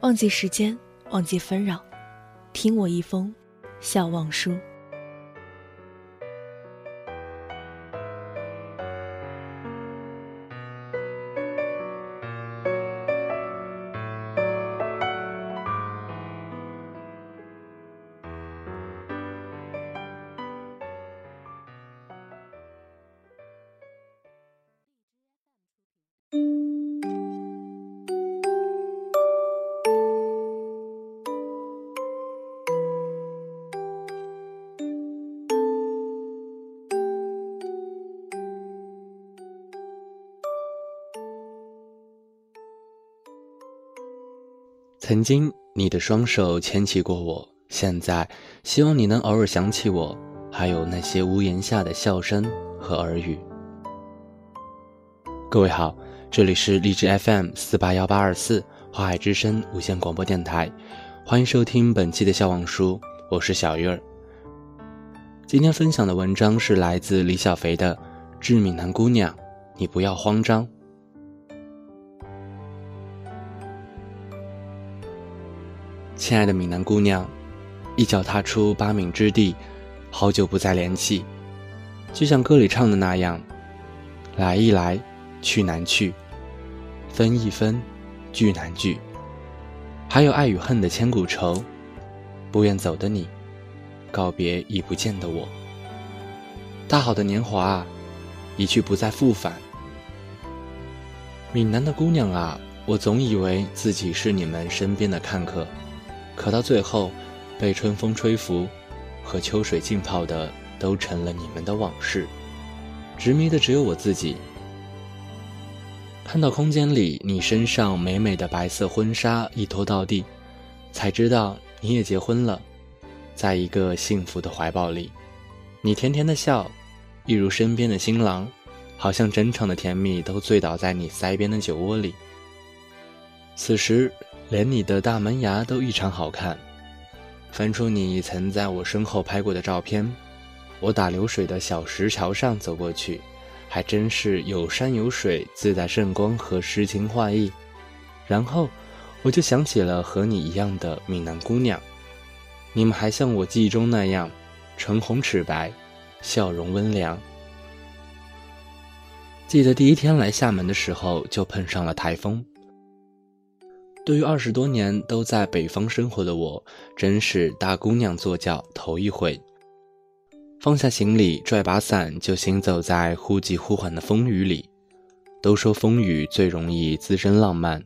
忘记时间，忘记纷扰，听我一封笑忘书。曾经，你的双手牵起过我。现在，希望你能偶尔想起我，还有那些屋檐下的笑声和耳语。各位好，这里是荔枝 FM 四八幺八二四花海之声无线广播电台，欢迎收听本期的笑忘书，我是小鱼儿。今天分享的文章是来自李小肥的《致闽南姑娘》，你不要慌张。亲爱的闽南姑娘，一脚踏出八闽之地，好久不再联系，就像歌里唱的那样，来一来，去难去，分一分，聚难聚，还有爱与恨的千古愁，不愿走的你，告别已不见的我。大好的年华，一去不再复返。闽南的姑娘啊，我总以为自己是你们身边的看客。可到最后，被春风吹拂，和秋水浸泡的都成了你们的往事，执迷的只有我自己。看到空间里你身上美美的白色婚纱一拖到地，才知道你也结婚了，在一个幸福的怀抱里，你甜甜的笑，一如身边的新郎，好像整场的甜蜜都醉倒在你腮边的酒窝里。此时。连你的大门牙都异常好看。翻出你曾在我身后拍过的照片，我打流水的小石桥上走过去，还真是有山有水，自带圣光和诗情画意。然后，我就想起了和你一样的闽南姑娘，你们还像我记忆中那样，唇红齿白，笑容温良。记得第一天来厦门的时候，就碰上了台风。对于二十多年都在北方生活的我，真是大姑娘坐轿头一回。放下行李，拽把伞就行走在忽急忽缓的风雨里。都说风雨最容易滋生浪漫，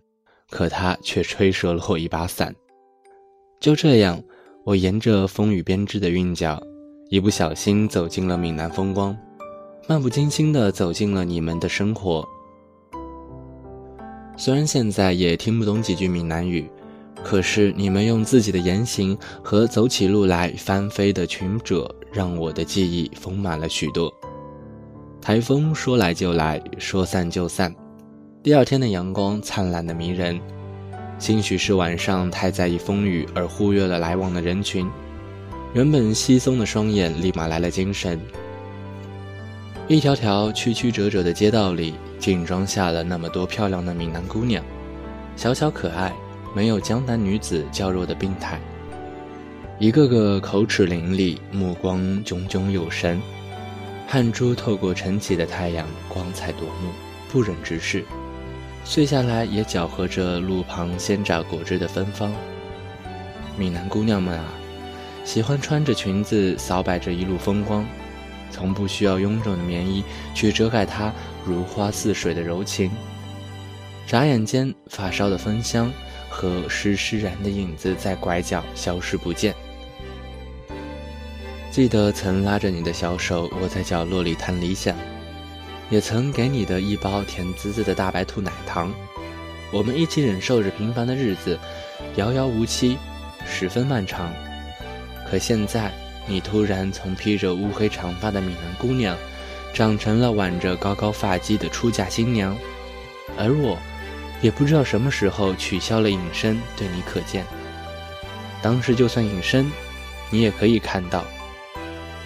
可它却吹折了我一把伞。就这样，我沿着风雨编织的韵脚，一不小心走进了闽南风光，漫不经心地走进了你们的生活。虽然现在也听不懂几句闽南语，可是你们用自己的言行和走起路来翻飞的裙褶，让我的记忆丰满了许多。台风说来就来，说散就散。第二天的阳光灿烂的迷人，兴许是晚上太在意风雨而忽略了来往的人群，原本稀松的双眼立马来了精神。一条条曲曲折折的街道里。竟装下了那么多漂亮的闽南姑娘，小巧可爱，没有江南女子娇弱的病态。一个个口齿伶俐，目光炯炯有神，汗珠透过晨起的太阳，光彩夺目，不忍直视。碎下来也搅和着路旁鲜榨果汁的芬芳。闽南姑娘们啊，喜欢穿着裙子扫摆着一路风光。从不需要臃肿的棉衣去遮盖它如花似水的柔情。眨眼间，发梢的芬香和湿湿然的影子在拐角消失不见。记得曾拉着你的小手窝在角落里谈理想，也曾给你的一包甜滋滋的大白兔奶糖。我们一起忍受着平凡的日子，遥遥无期，十分漫长。可现在，你突然从披着乌黑长发的闽南姑娘，长成了挽着高高发髻的出嫁新娘，而我，也不知道什么时候取消了隐身，对你可见。当时就算隐身，你也可以看到，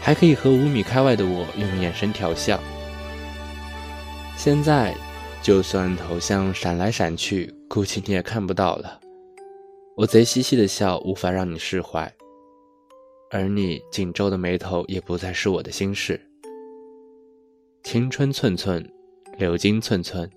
还可以和五米开外的我用眼神调笑。现在，就算头像闪来闪去，估计你也看不到了。我贼兮兮的笑，无法让你释怀，而你紧皱的眉头也不再是我的心事。青春寸寸，流金寸寸。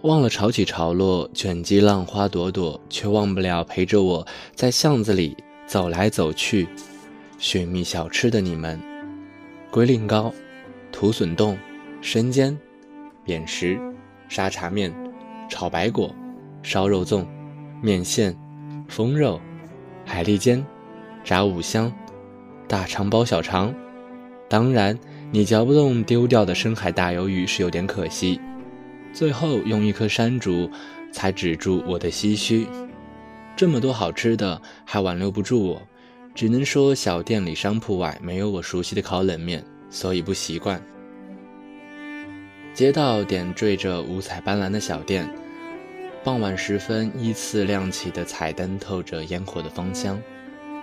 忘了潮起潮落，卷积浪花朵朵，却忘不了陪着我在巷子里走来走去，寻觅小吃的你们。龟苓膏、土笋冻、生煎、扁食、沙茶面、炒白果、烧肉粽、面线、风肉、海蛎煎、炸五香、大肠包小肠。当然，你嚼不动丢掉的深海大鱿鱼是有点可惜。最后用一颗山竹，才止住我的唏嘘。这么多好吃的，还挽留不住我，只能说小店里商铺外没有我熟悉的烤冷面，所以不习惯。街道点缀着五彩斑斓的小店，傍晚时分依次亮起的彩灯透着烟火的芳香，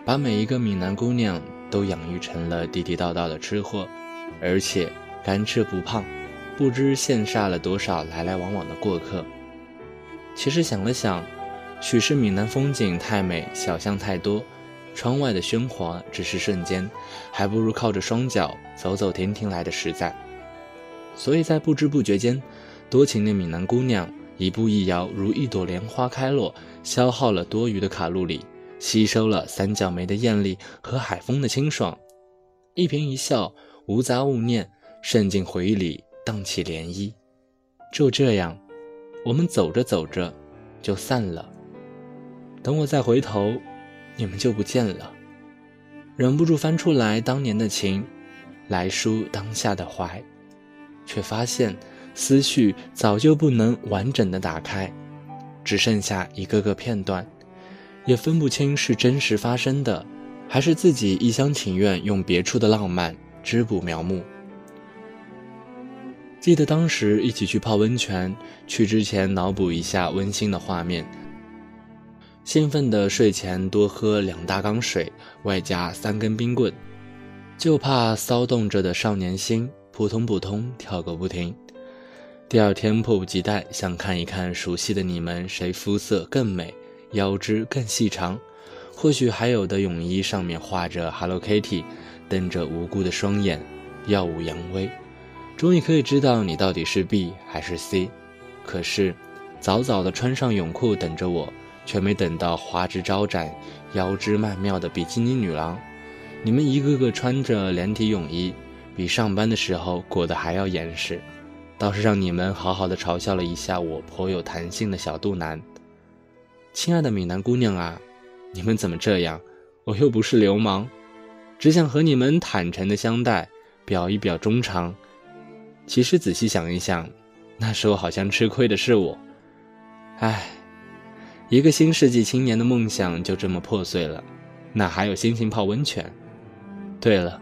把每一个闽南姑娘都养育成了地地道道的吃货，而且干吃不胖。不知羡煞了多少来来往往的过客。其实想了想，许是闽南风景太美，小巷太多，窗外的喧哗只是瞬间，还不如靠着双脚走走停停来的实在。所以在不知不觉间，多情的闽南姑娘一步一摇，如一朵莲花开落，消耗了多余的卡路里，吸收了三角梅的艳丽和海风的清爽，一颦一笑，无杂物念，渗进回忆里。荡起涟漪，就这样，我们走着走着就散了。等我再回头，你们就不见了。忍不住翻出来当年的情，来书当下的怀，却发现思绪早就不能完整的打开，只剩下一个个片段，也分不清是真实发生的，还是自己一厢情愿用别处的浪漫织补描摹。记得当时一起去泡温泉，去之前脑补一下温馨的画面，兴奋的睡前多喝两大缸水，外加三根冰棍，就怕骚动着的少年心扑通扑通跳个不停。第二天迫不及待想看一看熟悉的你们谁肤色更美，腰肢更细长，或许还有的泳衣上面画着 Hello Kitty，瞪着无辜的双眼，耀武扬威。终于可以知道你到底是 B 还是 C，可是，早早的穿上泳裤等着我，却没等到花枝招展、腰肢曼妙的比基尼女郎。你们一个个穿着连体泳衣，比上班的时候裹得还要严实，倒是让你们好好的嘲笑了一下我颇有弹性的小肚腩。亲爱的闽南姑娘啊，你们怎么这样？我又不是流氓，只想和你们坦诚的相待，表一表衷肠。其实仔细想一想，那时候好像吃亏的是我。唉，一个新世纪青年的梦想就这么破碎了，哪还有心情泡温泉？对了，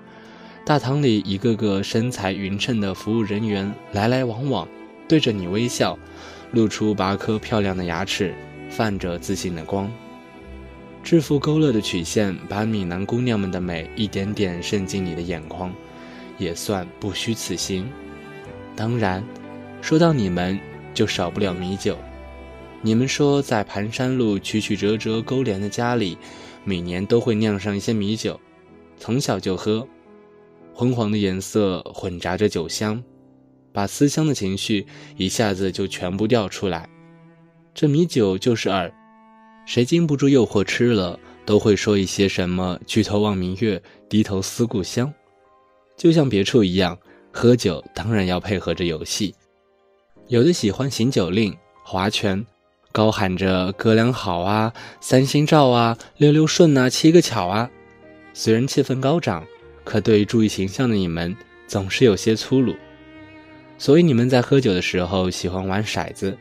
大堂里一个个身材匀称的服务人员来来往往，对着你微笑，露出八颗漂亮的牙齿，泛着自信的光。制服勾勒的曲线，把闽南姑娘们的美一点点渗进你的眼眶，也算不虚此行。当然，说到你们，就少不了米酒。你们说，在盘山路曲曲折折勾连的家里，每年都会酿上一些米酒，从小就喝。昏黄的颜色混杂着酒香，把思乡的情绪一下子就全部调出来。这米酒就是饵，谁经不住诱惑吃了，都会说一些什么“举头望明月，低头思故乡”，就像别处一样。喝酒当然要配合着游戏，有的喜欢行酒令、划拳、高喊着“哥俩好啊，三星照啊，六六顺啊，七个巧啊”。虽然气氛高涨，可对于注意形象的你们总是有些粗鲁。所以你们在喝酒的时候喜欢玩骰子，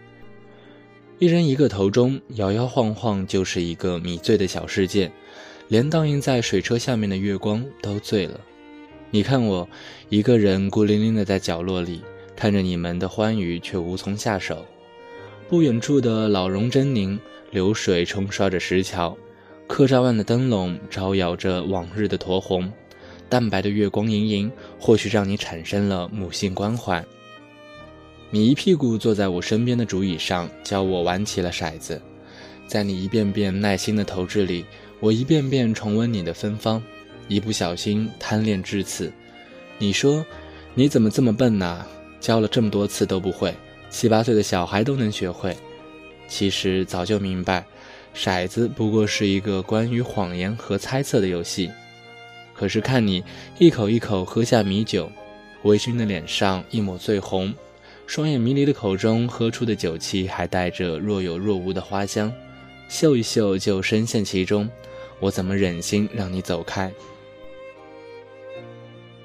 一人一个头中摇摇晃晃，就是一个迷醉的小世界，连倒映在水车下面的月光都醉了。你看我一个人孤零零的在角落里，看着你们的欢愉，却无从下手。不远处的老榕狰狞，流水冲刷着石桥。客栈外的灯笼招摇着往日的酡红，淡白的月光盈盈，或许让你产生了母性关怀。你一屁股坐在我身边的竹椅上，教我玩起了骰子。在你一遍遍耐心的投掷里，我一遍遍重温你的芬芳。一不小心贪恋至此，你说：“你怎么这么笨呢？教了这么多次都不会，七八岁的小孩都能学会。”其实早就明白。骰子不过是一个关于谎言和猜测的游戏，可是看你一口一口喝下米酒，微醺的脸上一抹醉红，双眼迷离的口中喝出的酒气还带着若有若无的花香，嗅一嗅就深陷其中，我怎么忍心让你走开？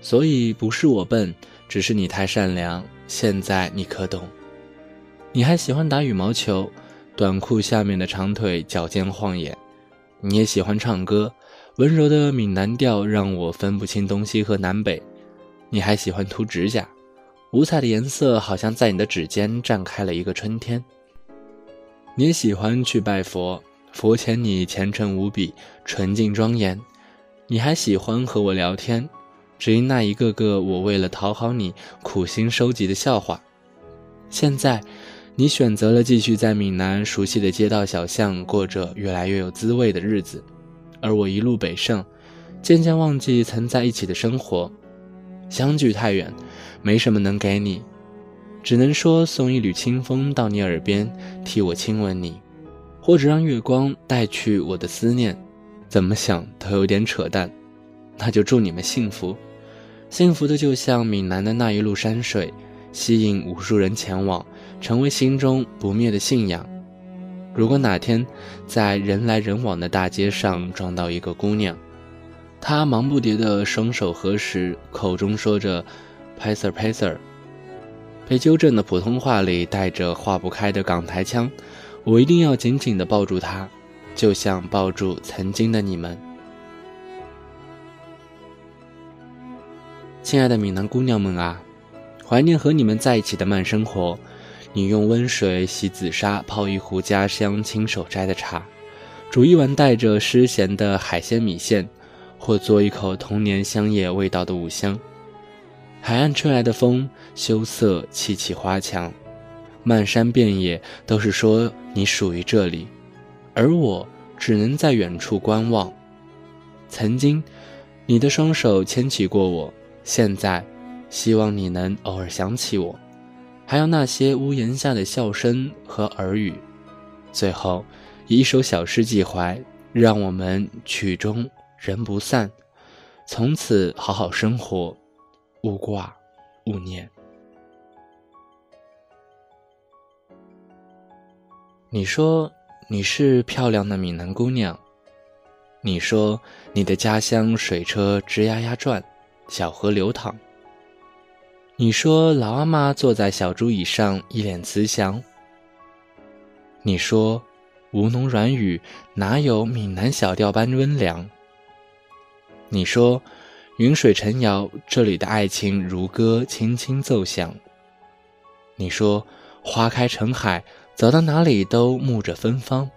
所以不是我笨，只是你太善良。现在你可懂？你还喜欢打羽毛球？短裤下面的长腿脚尖晃眼，你也喜欢唱歌，温柔的闽南调让我分不清东西和南北。你还喜欢涂指甲，五彩的颜色好像在你的指尖绽开了一个春天。你也喜欢去拜佛，佛前你虔诚无比，纯净庄严。你还喜欢和我聊天，只因那一个个我为了讨好你苦心收集的笑话。现在。你选择了继续在闽南熟悉的街道小巷过着越来越有滋味的日子，而我一路北上，渐渐忘记曾在一起的生活。相距太远，没什么能给你，只能说送一缕清风到你耳边，替我亲吻你，或者让月光带去我的思念。怎么想都有点扯淡，那就祝你们幸福，幸福的就像闽南的那一路山水。吸引无数人前往，成为心中不灭的信仰。如果哪天在人来人往的大街上撞到一个姑娘，她忙不迭的双手合十，口中说着“ p a s e r p a s e r 被纠正的普通话里带着化不开的港台腔，我一定要紧紧的抱住她，就像抱住曾经的你们。亲爱的闽南姑娘们啊！怀念和你们在一起的慢生活，你用温水洗紫砂，泡一壶家乡亲手摘的茶，煮一碗带着湿咸的海鲜米线，或做一口童年香叶味道的五香。海岸吹来的风，羞涩砌起花墙，漫山遍野都是说你属于这里，而我只能在远处观望。曾经，你的双手牵起过我，现在。希望你能偶尔想起我，还有那些屋檐下的笑声和耳语。最后，以一首小诗寄怀，让我们曲终人不散，从此好好生活，勿挂勿念。你说你是漂亮的闽南姑娘，你说你的家乡水车吱呀呀转，小河流淌。你说老阿妈坐在小竹椅上，一脸慈祥。你说，吴侬软语哪有闽南小调般温良？你说，云水晨瑶，这里的爱情如歌轻轻奏响。你说，花开成海，走到哪里都沐着芬芳。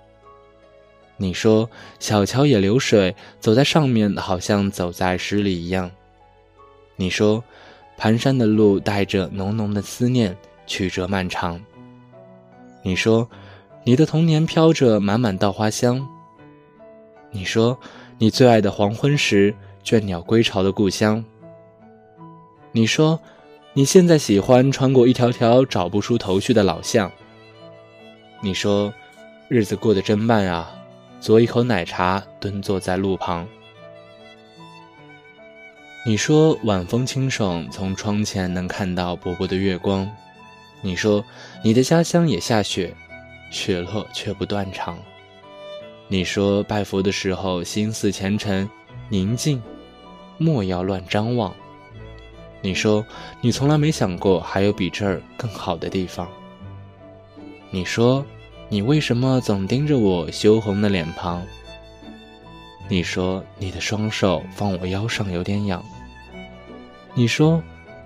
你说，小桥也流水，走在上面好像走在诗里一样。你说。蹒跚的路带着浓浓的思念，曲折漫长。你说，你的童年飘着满满稻花香。你说，你最爱的黄昏时，倦鸟归巢的故乡。你说，你现在喜欢穿过一条条找不出头绪的老巷。你说，日子过得真慢啊，嘬一口奶茶，蹲坐在路旁。你说晚风清爽，从窗前能看到薄薄的月光。你说你的家乡也下雪，雪落却不断肠。你说拜佛的时候心思虔诚、宁静，莫要乱张望。你说你从来没想过还有比这儿更好的地方。你说你为什么总盯着我羞红的脸庞？你说你的双手放我腰上有点痒。你说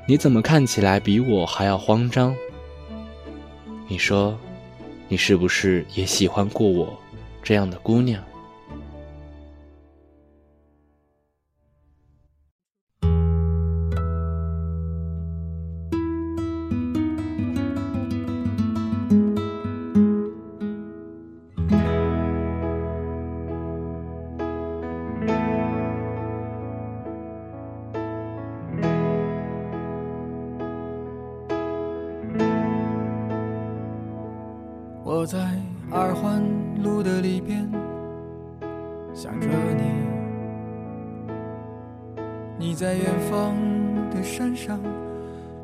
你怎么看起来比我还要慌张？你说。你是不是也喜欢过我这样的姑娘？在远方的山上，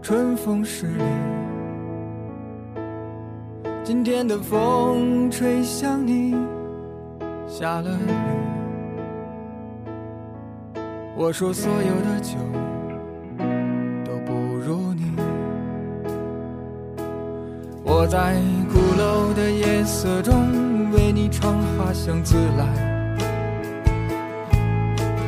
春风十里。今天的风吹向你，下了雨。我说所有的酒都不如你。我在鼓楼的夜色中为你唱花香自来，